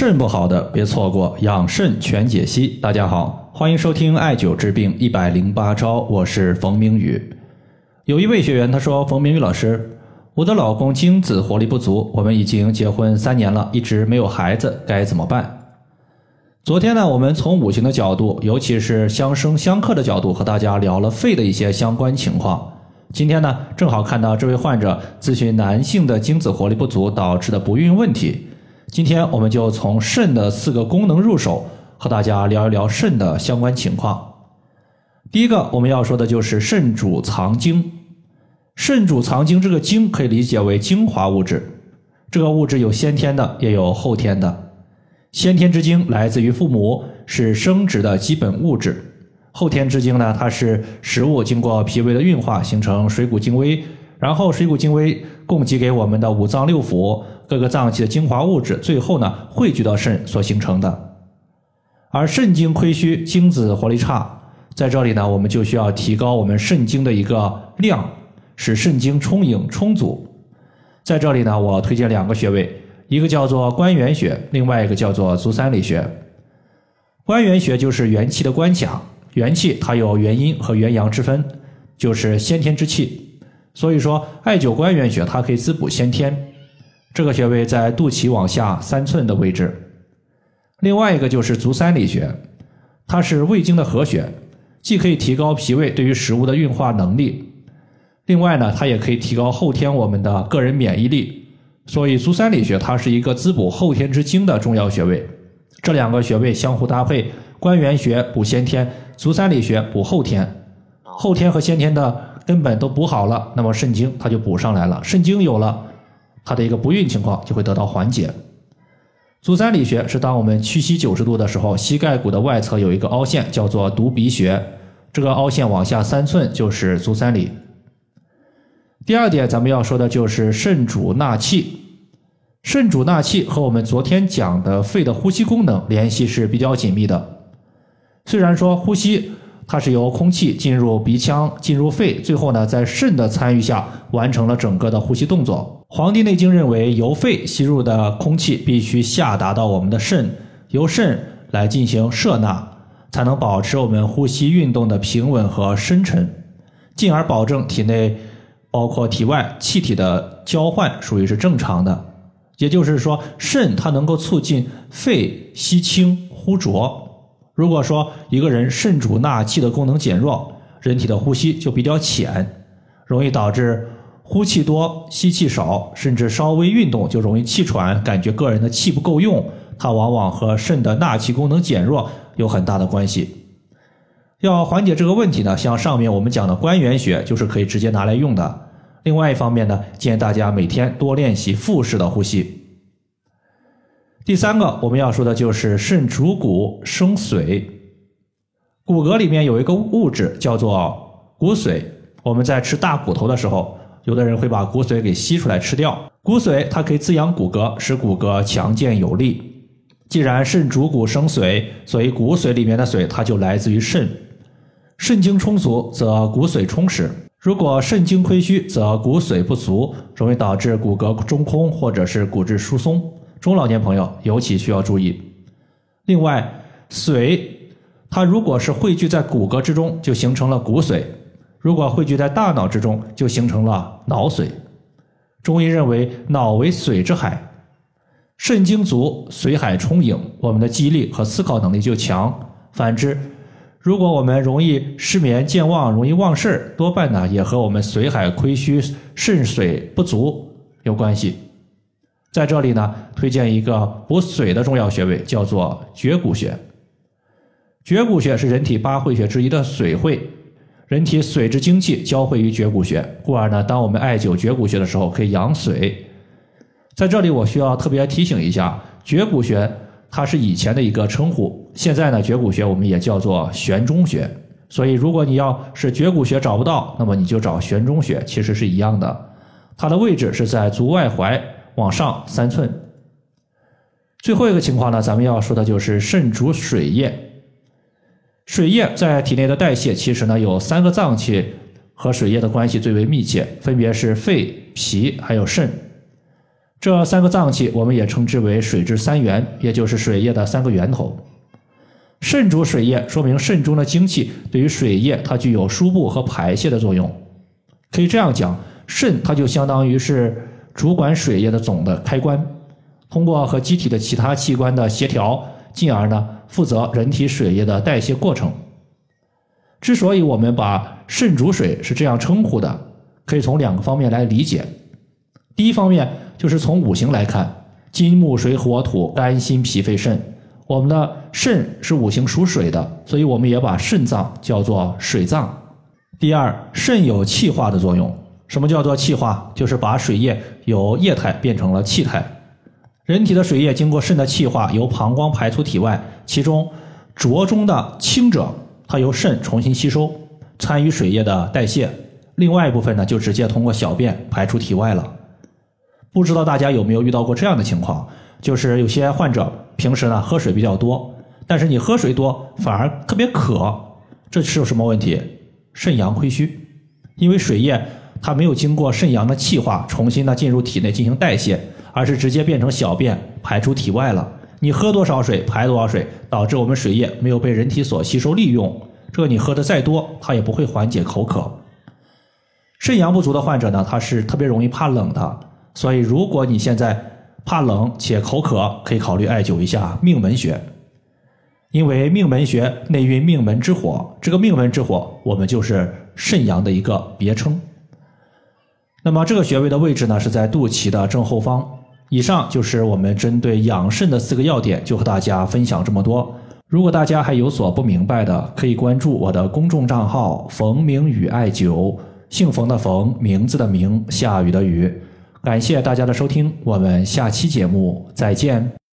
肾不好的别错过养肾全解析。大家好，欢迎收听艾灸治病一百零八招，我是冯明宇。有一位学员他说：“冯明宇老师，我的老公精子活力不足，我们已经结婚三年了，一直没有孩子，该怎么办？”昨天呢，我们从五行的角度，尤其是相生相克的角度，和大家聊了肺的一些相关情况。今天呢，正好看到这位患者咨询男性的精子活力不足导致的不孕问题。今天我们就从肾的四个功能入手，和大家聊一聊肾的相关情况。第一个我们要说的就是肾主藏精，肾主藏精，这个精可以理解为精华物质。这个物质有先天的，也有后天的。先天之精来自于父母，是生殖的基本物质；后天之精呢，它是食物经过脾胃的运化形成水谷精微，然后水谷精微供给给我们的五脏六腑。各个脏器的精华物质，最后呢汇聚到肾所形成的。而肾精亏虚，精子活力差，在这里呢，我们就需要提高我们肾精的一个量，使肾精充盈充足。在这里呢，我推荐两个穴位，一个叫做关元穴，另外一个叫做足三里穴。关元穴就是元气的关卡，元气它有元阴和元阳之分，就是先天之气。所以说，艾灸关元穴，它可以滋补先天。这个穴位在肚脐往下三寸的位置，另外一个就是足三里穴，它是胃经的合穴，既可以提高脾胃对于食物的运化能力，另外呢，它也可以提高后天我们的个人免疫力。所以足三里穴它是一个滋补后天之精的重要穴位。这两个穴位相互搭配，关元穴补先天，足三里穴补后天。后天和先天的根本都补好了，那么肾精它就补上来了，肾精有了。它的一个不孕情况就会得到缓解。足三里穴是当我们屈膝九十度的时候，膝盖骨的外侧有一个凹陷，叫做犊鼻穴。这个凹陷往下三寸就是足三里。第二点，咱们要说的就是肾主纳气。肾主纳气和我们昨天讲的肺的呼吸功能联系是比较紧密的。虽然说呼吸。它是由空气进入鼻腔、进入肺，最后呢，在肾的参与下完成了整个的呼吸动作。《黄帝内经》认为，由肺吸入的空气必须下达到我们的肾，由肾来进行摄纳，才能保持我们呼吸运动的平稳和深沉，进而保证体内包括体外气体的交换属于是正常的。也就是说，肾它能够促进肺吸清呼浊。如果说一个人肾主纳气的功能减弱，人体的呼吸就比较浅，容易导致呼气多、吸气少，甚至稍微运动就容易气喘，感觉个人的气不够用，它往往和肾的纳气功能减弱有很大的关系。要缓解这个问题呢，像上面我们讲的关元穴就是可以直接拿来用的。另外一方面呢，建议大家每天多练习腹式的呼吸。第三个我们要说的就是肾主骨生髓，骨骼里面有一个物质叫做骨髓。我们在吃大骨头的时候，有的人会把骨髓给吸出来吃掉。骨髓它可以滋养骨骼，使骨骼强健有力。既然肾主骨生髓，所以骨髓里面的髓它就来自于肾。肾精充足，则骨髓充实；如果肾精亏虚，则骨髓不足，容易导致骨骼中空或者是骨质疏松。中老年朋友尤其需要注意。另外，髓它如果是汇聚在骨骼之中，就形成了骨髓；如果汇聚在大脑之中，就形成了脑髓。中医认为，脑为髓之海，肾精足，髓海充盈，我们的记忆力和思考能力就强。反之，如果我们容易失眠、健忘、容易忘事儿，多半呢也和我们髓海亏虚、肾水不足有关系。在这里呢，推荐一个补髓的重要穴位，叫做绝骨穴。绝骨穴是人体八会穴之一的髓会，人体髓之精气交汇于绝骨穴，故而呢，当我们艾灸绝骨穴的时候，可以养髓。在这里，我需要特别提醒一下，绝骨穴它是以前的一个称呼，现在呢，绝骨穴我们也叫做悬中穴。所以，如果你要是绝骨穴找不到，那么你就找悬中穴，其实是一样的。它的位置是在足外踝。往上三寸。最后一个情况呢，咱们要说的就是肾主水液。水液在体内的代谢，其实呢有三个脏器和水液的关系最为密切，分别是肺、脾还有肾。这三个脏器我们也称之为水之三元，也就是水液的三个源头。肾主水液，说明肾中的精气对于水液它具有输布和排泄的作用。可以这样讲，肾它就相当于是主管水液的总的开关，通过和机体的其他器官的协调，进而呢负责人体水液的代谢过程。之所以我们把肾主水是这样称呼的，可以从两个方面来理解。第一方面就是从五行来看，金木水火土肝心脾肺肾。我们的肾是五行属水的，所以我们也把肾脏叫做水脏。第二，肾有气化的作用。什么叫做气化？就是把水液由液态变成了气态。人体的水液经过肾的气化，由膀胱排出体外，其中浊中的清者，它由肾重新吸收，参与水液的代谢；另外一部分呢，就直接通过小便排出体外了。不知道大家有没有遇到过这样的情况？就是有些患者。平时呢喝水比较多，但是你喝水多反而特别渴，这是有什么问题？肾阳亏虚，因为水液它没有经过肾阳的气化，重新的进入体内进行代谢，而是直接变成小便排出体外了。你喝多少水排多少水，导致我们水液没有被人体所吸收利用，这个你喝的再多，它也不会缓解口渴。肾阳不足的患者呢，他是特别容易怕冷的，所以如果你现在。怕冷且口渴，可以考虑艾灸一下命门穴，因为命门穴内蕴命门之火，这个命门之火我们就是肾阳的一个别称。那么这个穴位的位置呢是在肚脐的正后方。以上就是我们针对养肾的四个要点，就和大家分享这么多。如果大家还有所不明白的，可以关注我的公众账号“冯明宇艾灸”，姓冯的冯，名字的名，下雨的雨。感谢大家的收听，我们下期节目再见。